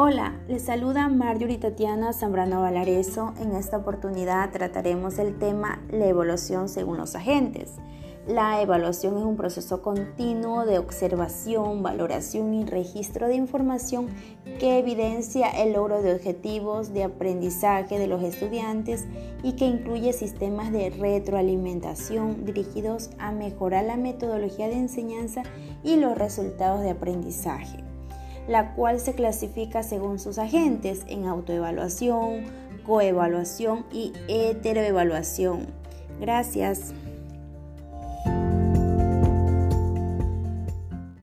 Hola, les saluda Marjorie Tatiana Zambrano Valareso. En esta oportunidad trataremos el tema la evaluación según los agentes. La evaluación es un proceso continuo de observación, valoración y registro de información que evidencia el logro de objetivos de aprendizaje de los estudiantes y que incluye sistemas de retroalimentación dirigidos a mejorar la metodología de enseñanza y los resultados de aprendizaje la cual se clasifica según sus agentes en autoevaluación, coevaluación y heteroevaluación. Gracias.